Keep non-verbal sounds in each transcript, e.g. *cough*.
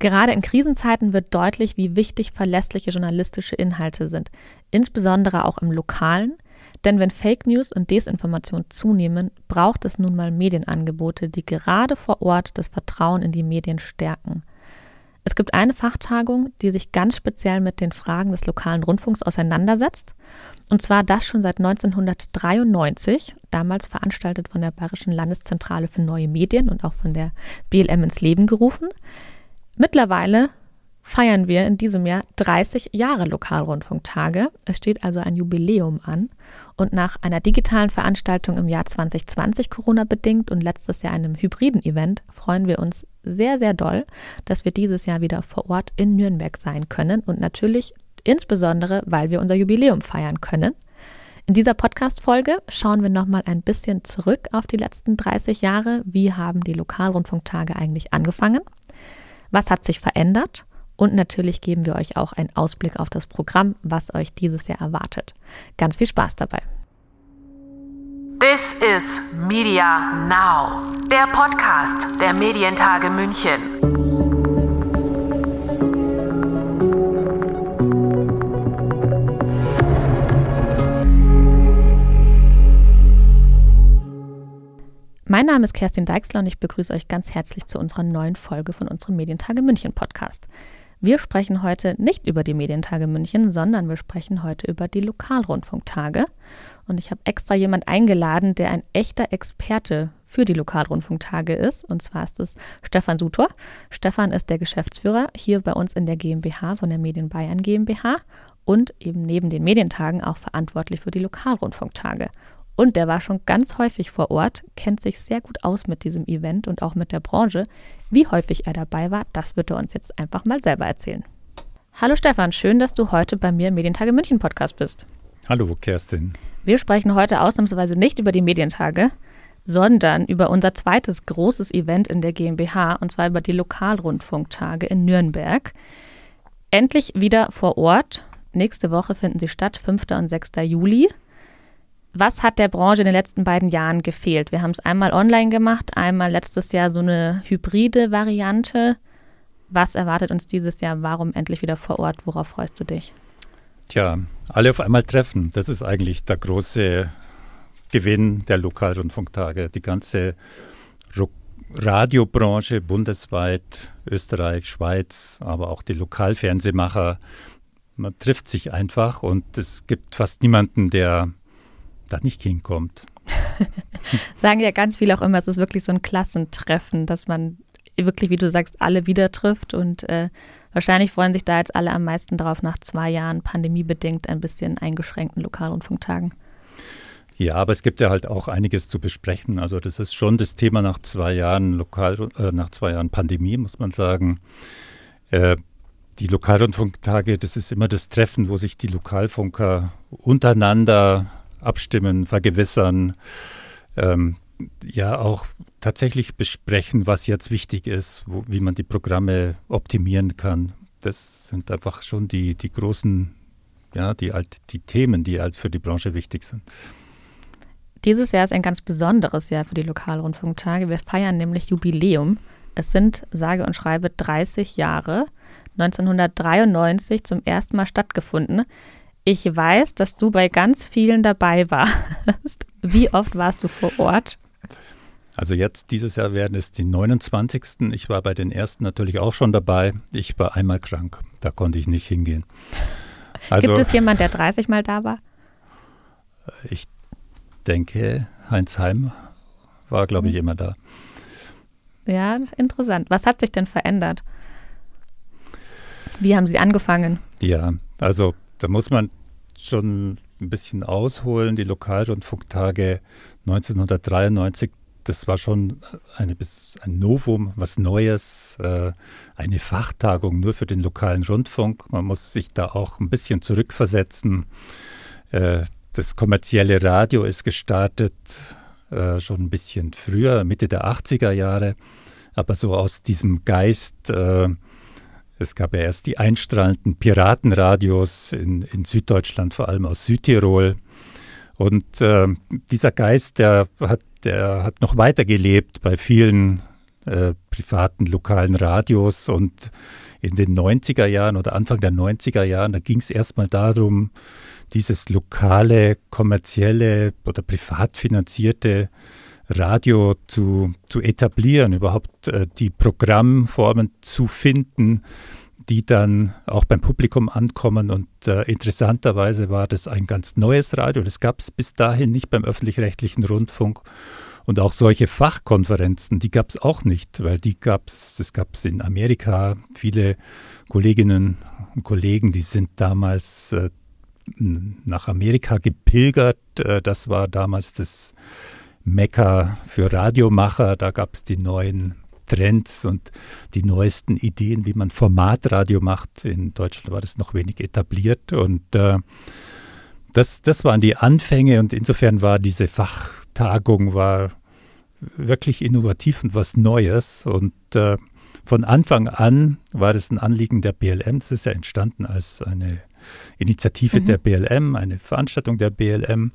Gerade in Krisenzeiten wird deutlich, wie wichtig verlässliche journalistische Inhalte sind, insbesondere auch im lokalen. Denn wenn Fake News und Desinformation zunehmen, braucht es nun mal Medienangebote, die gerade vor Ort das Vertrauen in die Medien stärken. Es gibt eine Fachtagung, die sich ganz speziell mit den Fragen des lokalen Rundfunks auseinandersetzt. Und zwar das schon seit 1993, damals veranstaltet von der Bayerischen Landeszentrale für neue Medien und auch von der BLM ins Leben gerufen. Mittlerweile feiern wir in diesem Jahr 30 Jahre Lokalrundfunktage. Es steht also ein Jubiläum an. Und nach einer digitalen Veranstaltung im Jahr 2020 Corona-bedingt und letztes Jahr einem hybriden Event freuen wir uns sehr, sehr doll, dass wir dieses Jahr wieder vor Ort in Nürnberg sein können und natürlich insbesondere, weil wir unser Jubiläum feiern können. In dieser Podcast-Folge schauen wir nochmal ein bisschen zurück auf die letzten 30 Jahre. Wie haben die Lokalrundfunktage eigentlich angefangen? Was hat sich verändert? Und natürlich geben wir euch auch einen Ausblick auf das Programm, was euch dieses Jahr erwartet. Ganz viel Spaß dabei. This is Media Now, der Podcast der Medientage München. Mein Name ist Kerstin Deixler und ich begrüße euch ganz herzlich zu unserer neuen Folge von unserem Medientage München Podcast. Wir sprechen heute nicht über die Medientage München, sondern wir sprechen heute über die Lokalrundfunktage. Und ich habe extra jemand eingeladen, der ein echter Experte für die Lokalrundfunktage ist. Und zwar ist es Stefan Sutor. Stefan ist der Geschäftsführer hier bei uns in der GmbH von der Medien Bayern GmbH und eben neben den Medientagen auch verantwortlich für die Lokalrundfunktage. Und der war schon ganz häufig vor Ort, kennt sich sehr gut aus mit diesem Event und auch mit der Branche. Wie häufig er dabei war, das wird er uns jetzt einfach mal selber erzählen. Hallo Stefan, schön, dass du heute bei mir im Medientage München Podcast bist. Hallo Kerstin. Wir sprechen heute ausnahmsweise nicht über die Medientage, sondern über unser zweites großes Event in der GmbH, und zwar über die Lokalrundfunktage in Nürnberg. Endlich wieder vor Ort. Nächste Woche finden sie statt, 5. und 6. Juli. Was hat der Branche in den letzten beiden Jahren gefehlt? Wir haben es einmal online gemacht, einmal letztes Jahr so eine hybride Variante. Was erwartet uns dieses Jahr? Warum endlich wieder vor Ort? Worauf freust du dich? Tja, alle auf einmal treffen. Das ist eigentlich der große Gewinn der Lokalrundfunktage. Die ganze Radiobranche bundesweit, Österreich, Schweiz, aber auch die Lokalfernsehmacher. Man trifft sich einfach und es gibt fast niemanden, der da nicht hinkommt. *laughs* Sagen ja ganz viele auch immer, es ist wirklich so ein Klassentreffen, dass man wirklich, wie du sagst, alle wieder trifft und äh, wahrscheinlich freuen sich da jetzt alle am meisten drauf nach zwei Jahren pandemiebedingt ein bisschen eingeschränkten Lokalrundfunktagen. Ja, aber es gibt ja halt auch einiges zu besprechen. Also das ist schon das Thema nach zwei Jahren Lokal, äh, nach zwei Jahren Pandemie, muss man sagen. Äh, die Lokalrundfunktage, das ist immer das Treffen, wo sich die Lokalfunker untereinander abstimmen, vergewissern, ähm, ja auch tatsächlich besprechen, was jetzt wichtig ist, wo, wie man die Programme optimieren kann. Das sind einfach schon die, die großen, ja, die, die Themen, die halt für die Branche wichtig sind. Dieses Jahr ist ein ganz besonderes Jahr für die Lokalrundfunktage. Wir feiern nämlich Jubiläum. Es sind sage und schreibe 30 Jahre. 1993 zum ersten Mal stattgefunden. Ich weiß, dass du bei ganz vielen dabei warst. *laughs* Wie oft warst du vor Ort? Also jetzt dieses Jahr werden es die 29. Ich war bei den ersten natürlich auch schon dabei. Ich war einmal krank. Da konnte ich nicht hingehen. Also, Gibt es jemanden, der 30 Mal da war? Ich denke, Heinz Heim war, glaube ich, mhm. immer da. Ja, interessant. Was hat sich denn verändert? Wie haben Sie angefangen? Ja, also da muss man schon ein bisschen ausholen. Die Lokalrundfunktage 1993, das war schon eine, ein Novum, was Neues, äh, eine Fachtagung nur für den lokalen Rundfunk. Man muss sich da auch ein bisschen zurückversetzen. Äh, das kommerzielle Radio ist gestartet äh, schon ein bisschen früher, Mitte der 80er Jahre. Aber so aus diesem Geist es gab ja erst die einstrahlenden Piratenradios in, in Süddeutschland, vor allem aus Südtirol. Und äh, dieser Geist, der hat, der hat noch weitergelebt bei vielen äh, privaten lokalen Radios und in den 90er Jahren oder Anfang der 90er Jahren, da ging es erstmal darum, dieses lokale, kommerzielle oder privat finanzierte Radio zu, zu etablieren, überhaupt äh, die Programmformen zu finden, die dann auch beim Publikum ankommen. Und äh, interessanterweise war das ein ganz neues Radio. Das gab es bis dahin nicht beim öffentlich-rechtlichen Rundfunk. Und auch solche Fachkonferenzen, die gab es auch nicht, weil die gab es, das gab es in Amerika. Viele Kolleginnen und Kollegen, die sind damals äh, nach Amerika gepilgert. Äh, das war damals das Mekka für Radiomacher. Da gab es die neuen Trends und die neuesten Ideen, wie man Formatradio macht. In Deutschland war das noch wenig etabliert und äh, das, das waren die Anfänge und insofern war diese Fachtagung war wirklich innovativ und was Neues und äh, von Anfang an war das ein Anliegen der BLM. Das ist ja entstanden als eine Initiative mhm. der BLM, eine Veranstaltung der BLM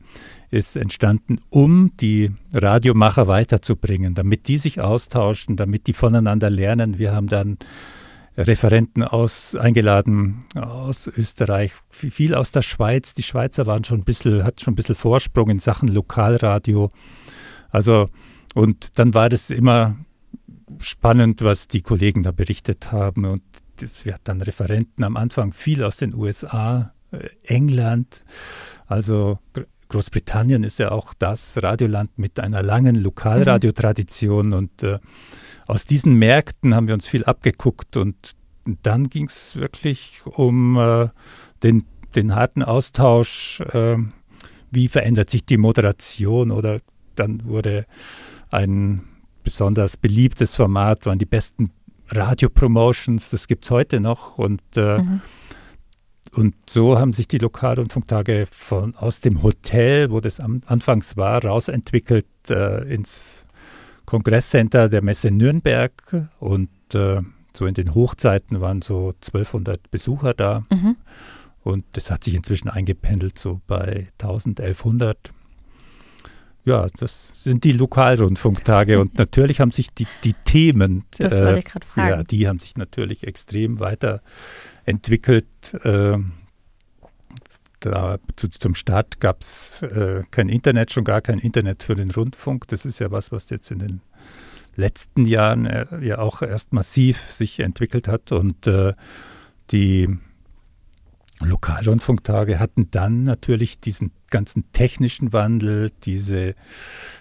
ist entstanden, um die Radiomacher weiterzubringen, damit die sich austauschen, damit die voneinander lernen. Wir haben dann Referenten aus, eingeladen aus Österreich, viel aus der Schweiz. Die Schweizer waren schon ein bisschen, hat schon ein bisschen Vorsprung in Sachen Lokalradio. Also, und dann war das immer spannend, was die Kollegen da berichtet haben. Und das, wir hatten dann Referenten am Anfang viel aus den USA, äh, England, also Großbritannien ist ja auch das Radioland mit einer langen Lokalradiotradition. Mhm. und äh, aus diesen Märkten haben wir uns viel abgeguckt. Und dann ging es wirklich um äh, den, den harten Austausch, äh, wie verändert sich die Moderation? Oder dann wurde ein besonders beliebtes Format, waren die besten Radio-Promotions, das gibt es heute noch und äh, mhm. Und so haben sich die Lokalrundfunktage von, aus dem Hotel, wo das am, anfangs war, rausentwickelt äh, ins Kongresscenter der Messe Nürnberg. Und äh, so in den Hochzeiten waren so 1200 Besucher da. Mhm. Und das hat sich inzwischen eingependelt, so bei 1000, 1100. Ja, das sind die Lokalrundfunktage und *laughs* natürlich haben sich die, die Themen, das äh, ich fragen. ja, die haben sich natürlich extrem weiterentwickelt. Äh, da, zu, zum Start gab es äh, kein Internet, schon gar kein Internet für den Rundfunk. Das ist ja was, was jetzt in den letzten Jahren äh, ja auch erst massiv sich entwickelt hat und äh, die Lokalrundfunktage hatten dann natürlich diesen ganzen technischen Wandel, diese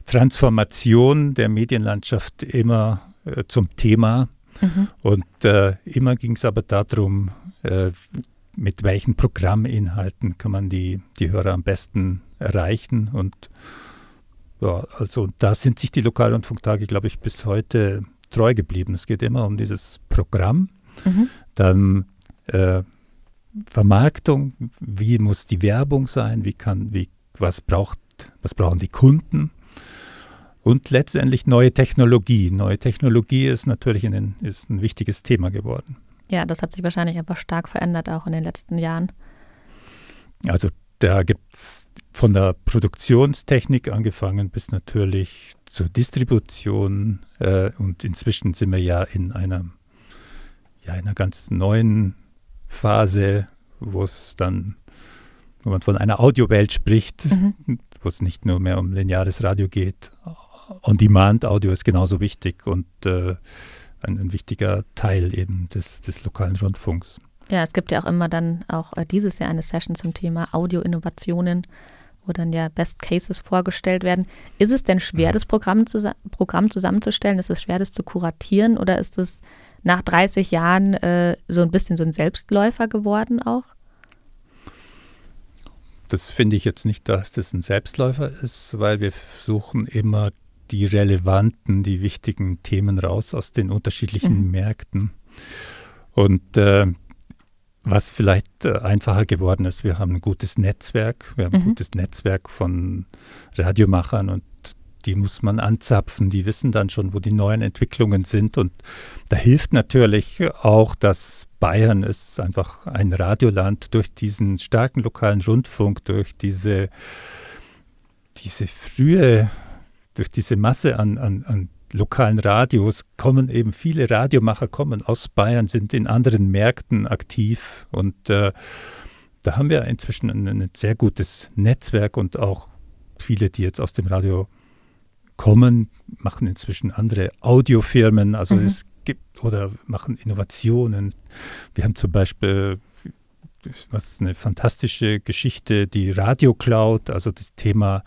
Transformation der Medienlandschaft immer äh, zum Thema. Mhm. Und äh, immer ging es aber darum, äh, mit welchen Programminhalten kann man die, die Hörer am besten erreichen. Und ja, also da sind sich die Lokalrundfunktage, glaube ich, bis heute treu geblieben. Es geht immer um dieses Programm. Mhm. Dann äh, Vermarktung, wie muss die Werbung sein, wie kann, wie, was braucht, was brauchen die Kunden und letztendlich neue Technologie. Neue Technologie ist natürlich den, ist ein wichtiges Thema geworden. Ja, das hat sich wahrscheinlich einfach stark verändert, auch in den letzten Jahren. Also da gibt es von der Produktionstechnik angefangen bis natürlich zur Distribution äh, und inzwischen sind wir ja in einer, ja, einer ganz neuen Phase, wo es dann, wo man von einer Audiowelt spricht, mhm. wo es nicht nur mehr um lineares Radio geht. On-Demand-Audio ist genauso wichtig und äh, ein, ein, wichtiger Teil eben des, des lokalen Rundfunks. Ja, es gibt ja auch immer dann auch äh, dieses Jahr eine Session zum Thema Audio-Innovationen, wo dann ja Best Cases vorgestellt werden. Ist es denn schwer, mhm. das Programm, zu, Programm zusammenzustellen? Ist es schwer, das zu kuratieren oder ist es nach 30 Jahren äh, so ein bisschen so ein Selbstläufer geworden auch? Das finde ich jetzt nicht, dass das ein Selbstläufer ist, weil wir versuchen immer die relevanten, die wichtigen Themen raus aus den unterschiedlichen mhm. Märkten. Und äh, was vielleicht äh, einfacher geworden ist, wir haben ein gutes Netzwerk, wir haben mhm. ein gutes Netzwerk von Radiomachern und die muss man anzapfen, die wissen dann schon, wo die neuen Entwicklungen sind. Und da hilft natürlich auch, dass Bayern ist einfach ein Radioland durch diesen starken lokalen Rundfunk, durch diese, diese frühe, durch diese Masse an, an, an lokalen Radios kommen eben viele Radiomacher kommen aus Bayern, sind in anderen Märkten aktiv und äh, da haben wir inzwischen ein, ein, sehr gutes Netzwerk und auch viele, die jetzt aus dem Radio kommen, machen inzwischen andere Audiofirmen, also mhm. es gibt oder machen Innovationen. Wir haben zum Beispiel was eine fantastische Geschichte, die Radio Cloud, also das Thema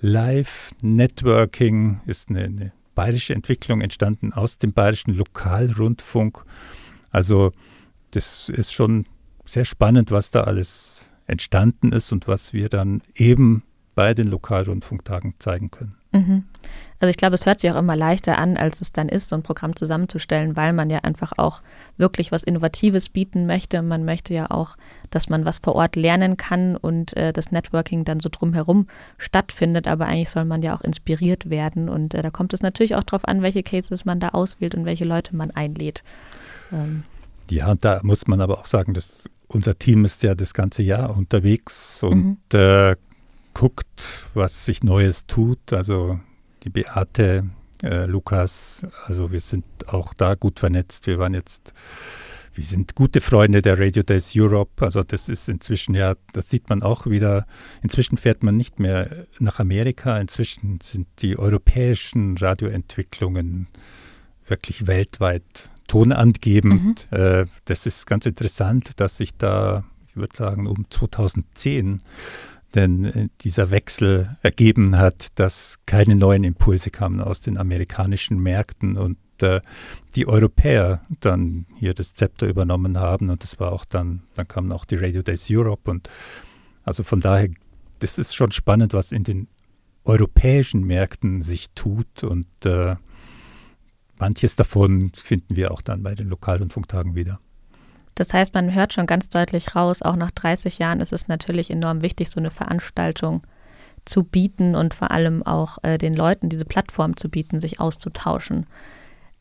Live Networking ist eine, eine bayerische Entwicklung entstanden aus dem bayerischen Lokalrundfunk. Also das ist schon sehr spannend, was da alles entstanden ist und was wir dann eben bei den Lokalrundfunktagen zeigen können. Mhm. Also ich glaube, es hört sich auch immer leichter an, als es dann ist, so ein Programm zusammenzustellen, weil man ja einfach auch wirklich was Innovatives bieten möchte. Man möchte ja auch, dass man was vor Ort lernen kann und äh, das Networking dann so drumherum stattfindet. Aber eigentlich soll man ja auch inspiriert werden. Und äh, da kommt es natürlich auch darauf an, welche Cases man da auswählt und welche Leute man einlädt. Ähm. Ja, und da muss man aber auch sagen, dass unser Team ist ja das ganze Jahr unterwegs und mhm. äh, guckt, was sich Neues tut. Also die Beate, äh, Lukas, also wir sind auch da gut vernetzt. Wir waren jetzt, wir sind gute Freunde der Radio Days Europe. Also das ist inzwischen ja, das sieht man auch wieder. Inzwischen fährt man nicht mehr nach Amerika. Inzwischen sind die europäischen Radioentwicklungen wirklich weltweit tonangebend. Mhm. Äh, das ist ganz interessant, dass sich da, ich würde sagen, um 2010 denn äh, dieser Wechsel ergeben hat, dass keine neuen Impulse kamen aus den amerikanischen Märkten und äh, die Europäer dann hier das Zepter übernommen haben und das war auch dann, dann kamen auch die Radio Days Europe und also von daher, das ist schon spannend, was in den europäischen Märkten sich tut und äh, manches davon finden wir auch dann bei den Lokalrundfunktagen wieder. Das heißt, man hört schon ganz deutlich raus, auch nach 30 Jahren ist es natürlich enorm wichtig, so eine Veranstaltung zu bieten und vor allem auch äh, den Leuten diese Plattform zu bieten, sich auszutauschen.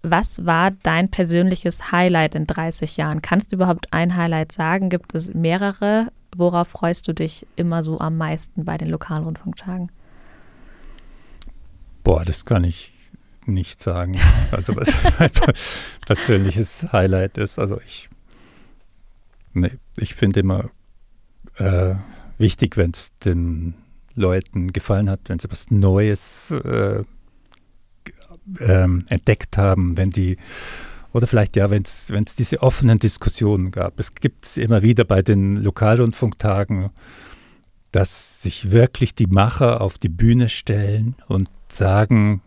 Was war dein persönliches Highlight in 30 Jahren? Kannst du überhaupt ein Highlight sagen? Gibt es mehrere? Worauf freust du dich immer so am meisten bei den Lokalrundfunktagen? Boah, das kann ich nicht sagen. Also was *laughs* mein persönliches Highlight ist. Also ich Nee, ich finde immer äh, wichtig, wenn es den Leuten gefallen hat, wenn sie was Neues äh, ähm, entdeckt haben, wenn die oder vielleicht ja, wenn es diese offenen Diskussionen gab. Es gibt es immer wieder bei den Lokalrundfunktagen, dass sich wirklich die Macher auf die Bühne stellen und sagen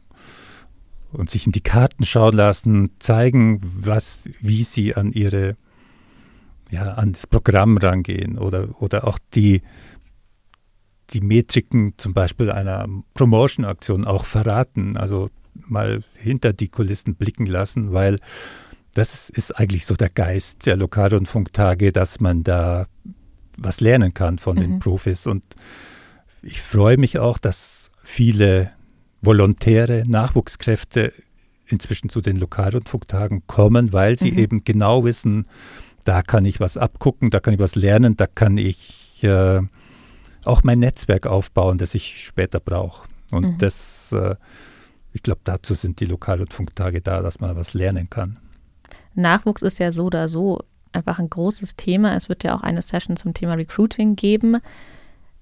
und sich in die Karten schauen lassen, zeigen, was, wie sie an ihre ja, an das Programm rangehen oder, oder auch die, die Metriken zum Beispiel einer Promotion-Aktion auch verraten, also mal hinter die Kulissen blicken lassen, weil das ist eigentlich so der Geist der Lokalrundfunktage, dass man da was lernen kann von mhm. den Profis. Und ich freue mich auch, dass viele Volontäre, Nachwuchskräfte inzwischen zu den Lokalrundfunktagen kommen, weil sie mhm. eben genau wissen, da kann ich was abgucken, da kann ich was lernen, da kann ich äh, auch mein Netzwerk aufbauen, das ich später brauche. Und mhm. das, äh, ich glaube, dazu sind die Lokal- und Funktage da, dass man was lernen kann. Nachwuchs ist ja so oder so einfach ein großes Thema. Es wird ja auch eine Session zum Thema Recruiting geben.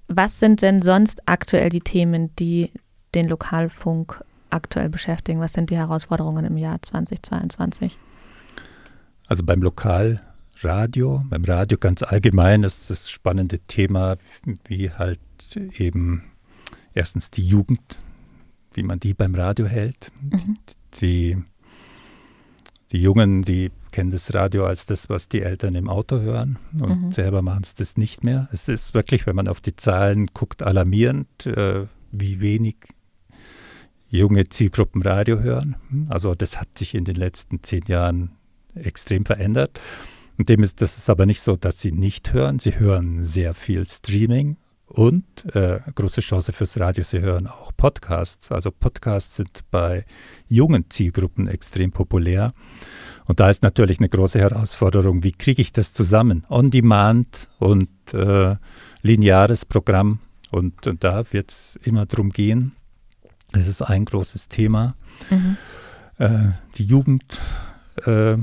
Was sind denn sonst aktuell die Themen, die den Lokalfunk aktuell beschäftigen? Was sind die Herausforderungen im Jahr 2022? Also beim Lokal Radio. Beim Radio ganz allgemein ist das spannende Thema, wie halt eben erstens die Jugend, wie man die beim Radio hält. Mhm. Die, die Jungen, die kennen das Radio als das, was die Eltern im Auto hören und mhm. selber machen es das nicht mehr. Es ist wirklich, wenn man auf die Zahlen guckt, alarmierend, äh, wie wenig junge Zielgruppen Radio hören. Also das hat sich in den letzten zehn Jahren extrem verändert. Und dem ist das ist aber nicht so, dass sie nicht hören. Sie hören sehr viel Streaming und äh, große Chance fürs Radio, sie hören auch Podcasts. Also Podcasts sind bei jungen Zielgruppen extrem populär. Und da ist natürlich eine große Herausforderung, wie kriege ich das zusammen? On-Demand und äh, lineares Programm. Und, und da wird es immer darum gehen. Das ist ein großes Thema. Mhm. äh, die Jugend, äh,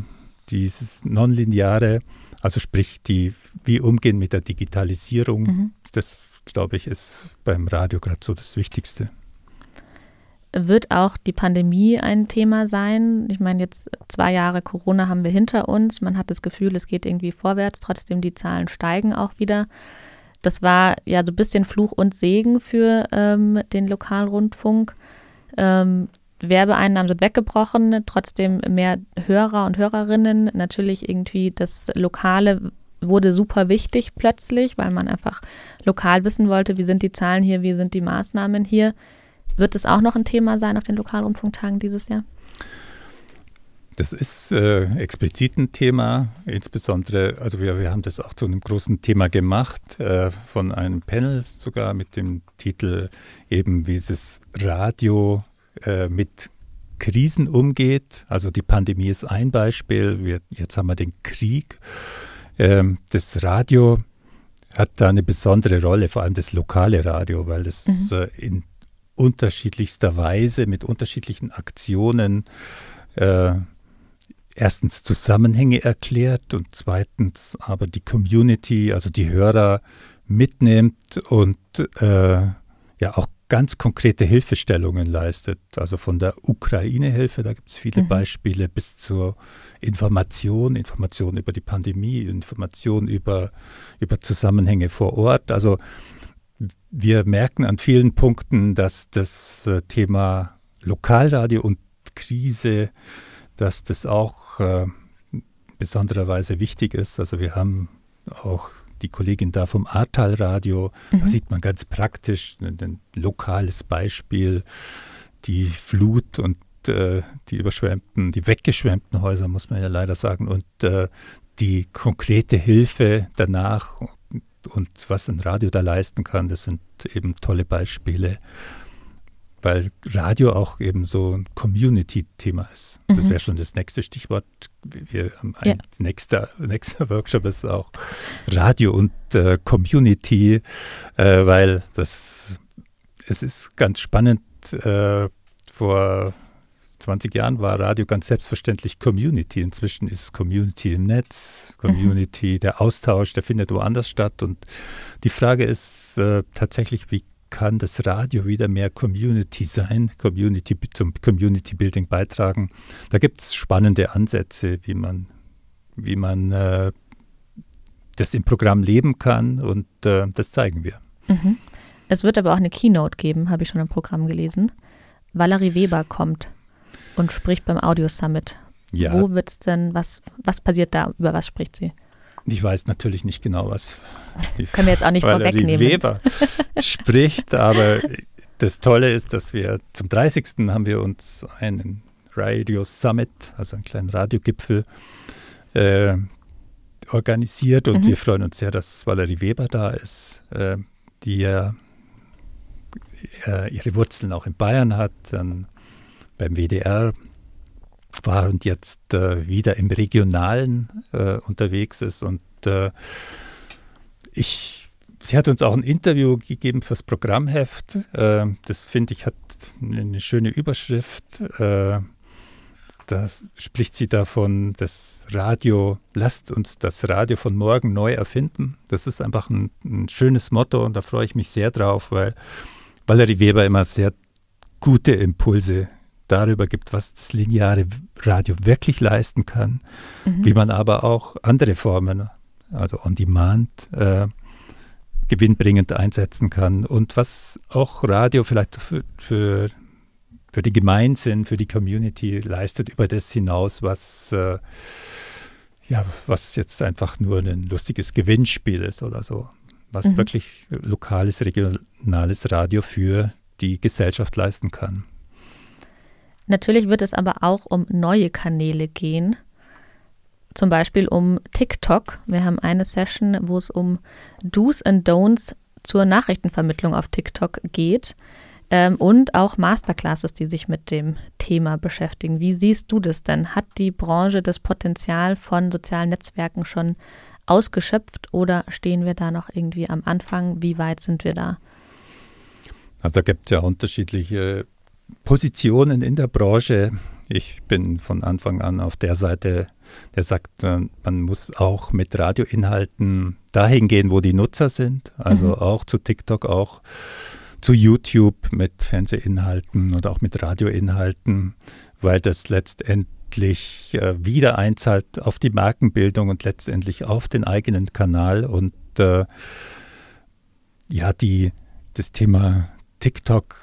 dieses Nonlineare, also sprich, die, wie umgehen mit der Digitalisierung, mhm. das glaube ich, ist beim Radio gerade so das Wichtigste. Wird auch die Pandemie ein Thema sein? Ich meine, jetzt zwei Jahre Corona haben wir hinter uns. Man hat das Gefühl, es geht irgendwie vorwärts. Trotzdem, die Zahlen steigen auch wieder. Das war ja so ein bisschen Fluch und Segen für ähm, den Lokalrundfunk. Ähm, Werbeeinnahmen sind weggebrochen, trotzdem mehr Hörer und Hörerinnen. Natürlich irgendwie das Lokale wurde super wichtig plötzlich, weil man einfach lokal wissen wollte, wie sind die Zahlen hier, wie sind die Maßnahmen hier. Wird es auch noch ein Thema sein auf den Lokalrundfunktagen dieses Jahr? Das ist äh, explizit ein Thema, insbesondere, also wir, wir haben das auch zu einem großen Thema gemacht, äh, von einem Panel sogar mit dem Titel eben, wie das Radio äh, mit Krisen umgeht. Also die Pandemie ist ein Beispiel, wir, jetzt haben wir den Krieg. Ähm, das Radio hat da eine besondere Rolle, vor allem das lokale Radio, weil es mhm. äh, in unterschiedlichster Weise mit unterschiedlichen Aktionen äh, erstens Zusammenhänge erklärt und zweitens aber die Community, also die Hörer mitnimmt und äh, ja auch ganz konkrete Hilfestellungen leistet. Also von der Ukraine-Hilfe, da gibt es viele mhm. Beispiele, bis zur Information, Information über die Pandemie, Information über, über Zusammenhänge vor Ort. Also wir merken an vielen Punkten, dass das äh, Thema Lokalradio und Krise, dass das auch äh, besondererweise wichtig ist. Also wir haben auch die Kollegin da vom Ahrtal-Radio, mhm. da sieht man ganz praktisch ein, ein, lokales Beispiel, die Flut und äh, die überschwemmten, die weggeschwemmten Häuser, muss man ja leider sagen, und äh, die konkrete Hilfe danach und, und was ein Radio da leisten kann, das sind eben tolle Beispiele weil Radio auch eben so ein Community-Thema ist. Mhm. Das wäre schon das nächste Stichwort. Wir haben ein ja. nächster, *laughs* nächster Workshop ist auch Radio und äh, Community, äh, weil das es ist ganz spannend. Äh, vor 20 Jahren war Radio ganz selbstverständlich Community. Inzwischen ist es Community im Netz, Community, mhm. der Austausch, der findet woanders statt. Und die Frage ist äh, tatsächlich, wie kann das Radio wieder mehr Community sein, Community zum Community Building beitragen. Da gibt es spannende Ansätze, wie man, wie man äh, das im Programm leben kann und äh, das zeigen wir. Mhm. Es wird aber auch eine Keynote geben, habe ich schon im Programm gelesen. Valerie Weber kommt und spricht beim Audio Summit. Ja. Wo wird es denn, was, was passiert da, über was spricht sie? Ich weiß natürlich nicht genau, was die Können wir jetzt auch nicht vorwegnehmen. Weber spricht, aber das Tolle ist, dass wir zum 30. haben wir uns einen Radio Summit, also einen kleinen Radiogipfel, äh, organisiert und mhm. wir freuen uns sehr, dass Valerie Weber da ist, äh, die ja äh, ihre Wurzeln auch in Bayern hat, dann beim WDR war und jetzt äh, wieder im Regionalen äh, unterwegs ist. Und äh, ich, sie hat uns auch ein Interview gegeben fürs Programmheft. Äh, das finde ich hat eine schöne Überschrift. Äh, da spricht sie davon, das Radio, lasst uns das Radio von morgen neu erfinden. Das ist einfach ein, ein schönes Motto und da freue ich mich sehr drauf, weil Valerie Weber immer sehr gute Impulse darüber gibt, was das lineare Radio wirklich leisten kann, mhm. wie man aber auch andere Formen, also on demand, äh, gewinnbringend einsetzen kann und was auch Radio vielleicht für, für, für den Gemeinsinn, für die Community leistet, über das hinaus, was, äh, ja, was jetzt einfach nur ein lustiges Gewinnspiel ist oder so. Was mhm. wirklich lokales, regionales Radio für die Gesellschaft leisten kann. Natürlich wird es aber auch um neue Kanäle gehen. Zum Beispiel um TikTok. Wir haben eine Session, wo es um Do's and Don'ts zur Nachrichtenvermittlung auf TikTok geht. Ähm, und auch Masterclasses, die sich mit dem Thema beschäftigen. Wie siehst du das denn? Hat die Branche das Potenzial von sozialen Netzwerken schon ausgeschöpft oder stehen wir da noch irgendwie am Anfang? Wie weit sind wir da? Also da gibt es ja unterschiedliche Positionen in der Branche. Ich bin von Anfang an auf der Seite, der sagt, äh, man muss auch mit Radioinhalten dahin gehen, wo die Nutzer sind. Also mhm. auch zu TikTok, auch zu YouTube mit Fernsehinhalten oder auch mit Radioinhalten, weil das letztendlich äh, wieder einzahlt auf die Markenbildung und letztendlich auf den eigenen Kanal. Und äh, ja, die, das Thema TikTok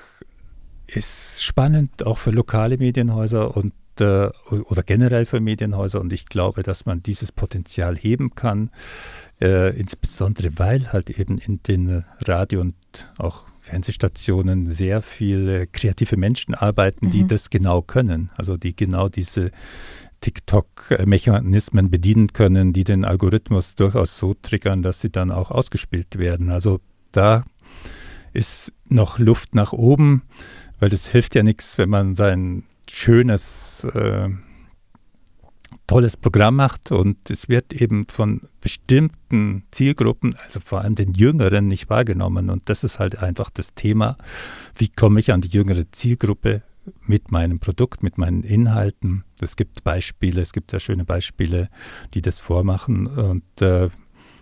ist spannend, auch für lokale Medienhäuser und äh, oder generell für Medienhäuser. Und ich glaube, dass man dieses Potenzial heben kann, äh, insbesondere weil halt eben in den Radio- und auch Fernsehstationen sehr viele kreative Menschen arbeiten, mhm. die das genau können. Also die genau diese TikTok-Mechanismen bedienen können, die den Algorithmus durchaus so triggern, dass sie dann auch ausgespielt werden. Also da ist noch Luft nach oben, weil das hilft ja nichts, wenn man sein schönes, äh, tolles Programm macht und es wird eben von bestimmten Zielgruppen, also vor allem den Jüngeren, nicht wahrgenommen. Und das ist halt einfach das Thema, wie komme ich an die jüngere Zielgruppe mit meinem Produkt, mit meinen Inhalten. Es gibt Beispiele, es gibt ja schöne Beispiele, die das vormachen und äh,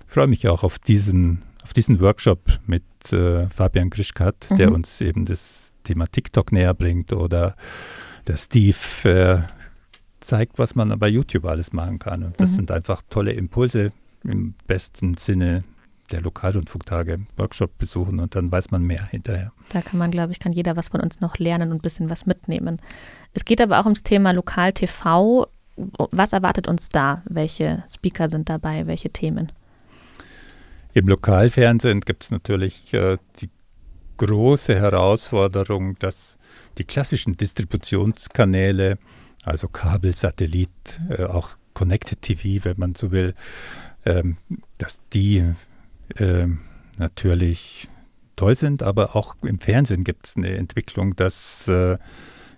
freue mich auch auf diesen, auf diesen Workshop mit äh, Fabian Grischkat, mhm. der uns eben das Thema TikTok näher bringt oder der Steve äh, zeigt, was man bei YouTube alles machen kann. Und das mhm. sind einfach tolle Impulse im besten Sinne der Lokalrundfunktage Workshop besuchen und dann weiß man mehr hinterher. Da kann man, glaube ich, kann jeder was von uns noch lernen und ein bisschen was mitnehmen. Es geht aber auch ums Thema Lokal-TV. Was erwartet uns da? Welche Speaker sind dabei? Welche Themen? Im Lokalfernsehen gibt es natürlich äh, die große Herausforderung, dass die klassischen Distributionskanäle, also Kabel, Satellit, äh, auch Connected TV, wenn man so will, ähm, dass die äh, natürlich toll sind, aber auch im Fernsehen gibt es eine Entwicklung, dass äh,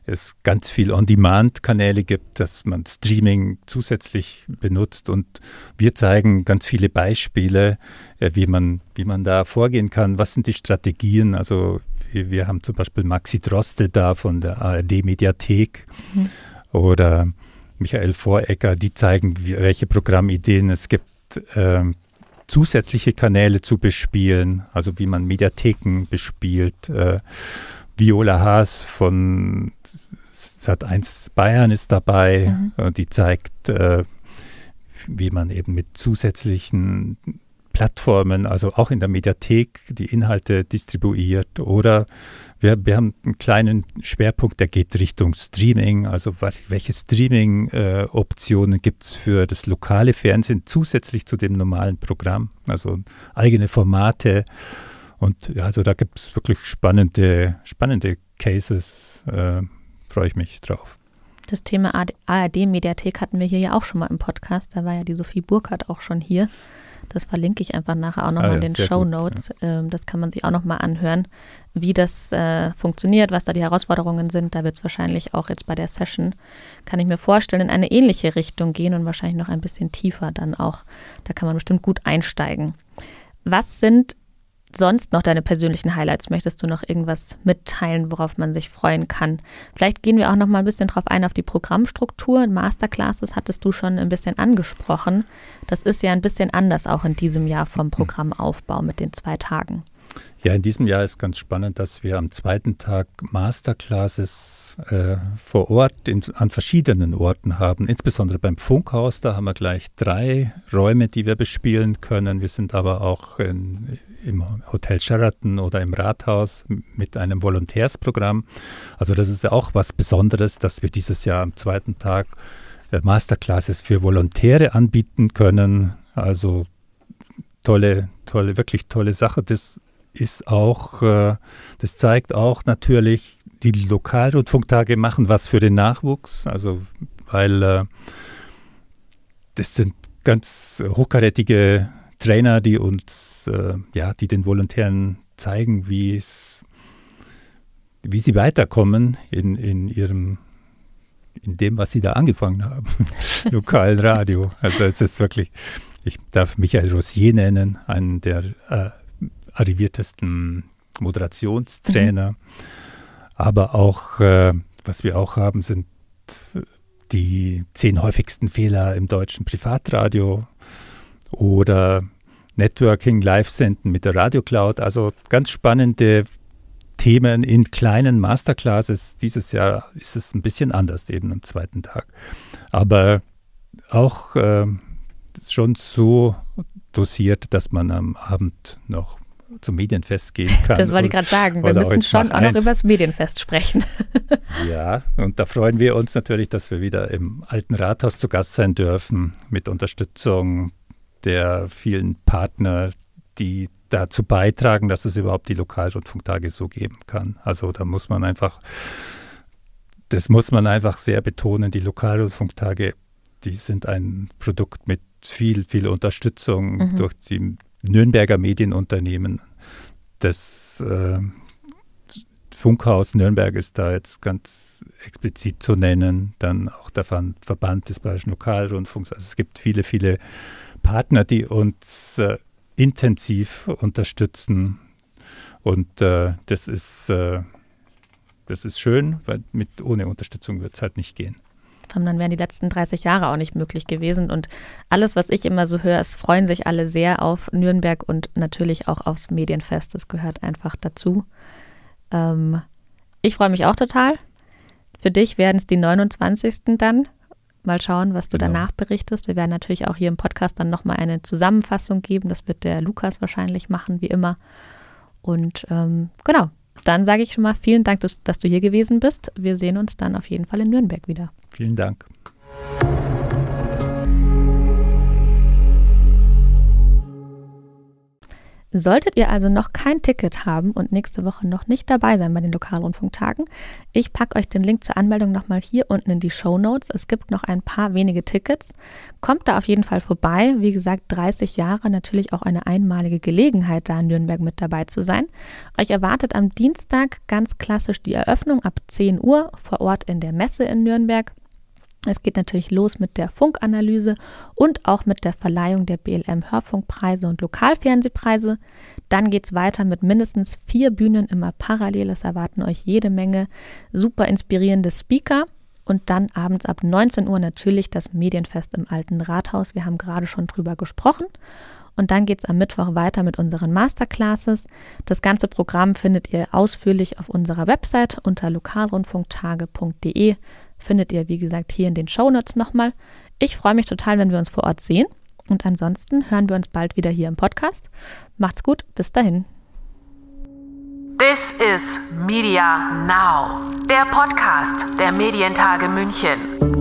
es ganz viel On-Demand-Kanäle gibt, dass man Streaming zusätzlich benutzt und wir zeigen ganz viele Beispiele, äh, wie, man, wie man da vorgehen kann. Was sind die Strategien? Also wir, wir haben zum Beispiel Maxi Droste da von der ARD-Mediathek mhm. oder Michael Vorecker, die zeigen, welche Programmideen es gibt. Äh, zusätzliche Kanäle zu bespielen, also wie man Mediatheken bespielt. Äh, Viola Haas von Sat1 Bayern ist dabei, mhm. die zeigt, äh, wie man eben mit zusätzlichen Plattformen, also auch in der Mediathek, die Inhalte distribuiert. Oder wir, wir haben einen kleinen Schwerpunkt, der geht Richtung Streaming. Also welche Streaming-Optionen äh, gibt es für das lokale Fernsehen zusätzlich zu dem normalen Programm? Also eigene Formate und ja, also da gibt es wirklich spannende, spannende Cases. Äh, Freue ich mich drauf. Das Thema ARD-Mediathek hatten wir hier ja auch schon mal im Podcast. Da war ja die Sophie Burkhardt auch schon hier. Das verlinke ich einfach nachher auch nochmal ah, ja, in den Show Notes. Ja. Ähm, das kann man sich auch nochmal anhören, wie das äh, funktioniert, was da die Herausforderungen sind. Da wird es wahrscheinlich auch jetzt bei der Session, kann ich mir vorstellen, in eine ähnliche Richtung gehen und wahrscheinlich noch ein bisschen tiefer dann auch. Da kann man bestimmt gut einsteigen. Was sind sonst noch deine persönlichen Highlights? Möchtest du noch irgendwas mitteilen, worauf man sich freuen kann? Vielleicht gehen wir auch noch mal ein bisschen drauf ein auf die Programmstruktur. Masterclasses hattest du schon ein bisschen angesprochen. Das ist ja ein bisschen anders auch in diesem Jahr vom hm. Programmaufbau mit den zwei Tagen. Ja, in diesem Jahr ist ganz spannend, dass wir am zweiten Tag Masterclasses äh, vor Ort in, an verschiedenen Orten haben. Insbesondere beim Funkhaus, da haben wir gleich drei Räume, die wir bespielen können. Wir sind aber auch in, im Hotel Sheraton oder im Rathaus mit einem Volontärsprogramm. Also das ist ja auch was Besonderes, dass wir dieses Jahr am zweiten Tag äh, Masterclasses für Volontäre anbieten können. Also tolle, tolle, wirklich tolle Sache. Das ist auch, äh, das zeigt auch natürlich, die Lokalrundfunktage machen was für den Nachwuchs, also weil äh, das sind ganz hochkarätige Trainer, die uns, äh, ja, die den Volontären zeigen, wie es, wie sie weiterkommen in, in ihrem, in dem, was sie da angefangen haben, *laughs* lokalen Radio. Also es ist wirklich, ich darf Michael Rossier nennen, einen der äh, arriviertesten Moderationstrainer. Mhm. Aber auch, äh, was wir auch haben, sind die zehn häufigsten Fehler im deutschen Privatradio oder Networking live senden mit der Radio Cloud. Also ganz spannende Themen in kleinen Masterclasses. Dieses Jahr ist es ein bisschen anders, eben am zweiten Tag. Aber auch äh, schon so dosiert, dass man am Abend noch zum Medienfest gehen kann. Das wollte ich gerade sagen. Wir müssen schon auch noch über das Medienfest sprechen. *laughs* ja, und da freuen wir uns natürlich, dass wir wieder im alten Rathaus zu Gast sein dürfen, mit Unterstützung der vielen Partner, die dazu beitragen, dass es überhaupt die Lokalrundfunktage so geben kann. Also da muss man einfach, das muss man einfach sehr betonen, die Lokalrundfunktage, die sind ein Produkt mit viel, viel Unterstützung mhm. durch die Nürnberger Medienunternehmen. Das äh, Funkhaus Nürnberg ist da jetzt ganz explizit zu nennen. Dann auch der Verband des Bayerischen Lokalrundfunks. Also es gibt viele, viele Partner, die uns äh, intensiv unterstützen. Und äh, das, ist, äh, das ist schön, weil mit, ohne Unterstützung wird es halt nicht gehen dann wären die letzten 30 Jahre auch nicht möglich gewesen. Und alles, was ich immer so höre, es freuen sich alle sehr auf Nürnberg und natürlich auch aufs Medienfest. Das gehört einfach dazu. Ähm, ich freue mich auch total. Für dich werden es die 29. dann. Mal schauen, was du genau. danach berichtest. Wir werden natürlich auch hier im Podcast dann nochmal eine Zusammenfassung geben. Das wird der Lukas wahrscheinlich machen, wie immer. Und ähm, genau, dann sage ich schon mal vielen Dank, dass, dass, du hier gewesen bist. Wir sehen uns dann auf jeden Fall in Nürnberg wieder. Vielen Dank. Solltet ihr also noch kein Ticket haben und nächste Woche noch nicht dabei sein bei den Lokalrundfunktagen, ich packe euch den Link zur Anmeldung nochmal hier unten in die Show Notes. Es gibt noch ein paar wenige Tickets. Kommt da auf jeden Fall vorbei. Wie gesagt, 30 Jahre, natürlich auch eine einmalige Gelegenheit, da in Nürnberg mit dabei zu sein. Euch erwartet am Dienstag ganz klassisch die Eröffnung ab 10 Uhr vor Ort in der Messe in Nürnberg. Es geht natürlich los mit der Funkanalyse und auch mit der Verleihung der BLM Hörfunkpreise und Lokalfernsehpreise. Dann geht es weiter mit mindestens vier Bühnen immer parallel. Es erwarten euch jede Menge super inspirierende Speaker. Und dann abends ab 19 Uhr natürlich das Medienfest im Alten Rathaus. Wir haben gerade schon drüber gesprochen. Und dann geht es am Mittwoch weiter mit unseren Masterclasses. Das ganze Programm findet ihr ausführlich auf unserer Website unter lokalrundfunktage.de findet ihr, wie gesagt, hier in den Shownotes nochmal. Ich freue mich total, wenn wir uns vor Ort sehen. Und ansonsten hören wir uns bald wieder hier im Podcast. Macht's gut, bis dahin. This is Media Now, der Podcast der Medientage München.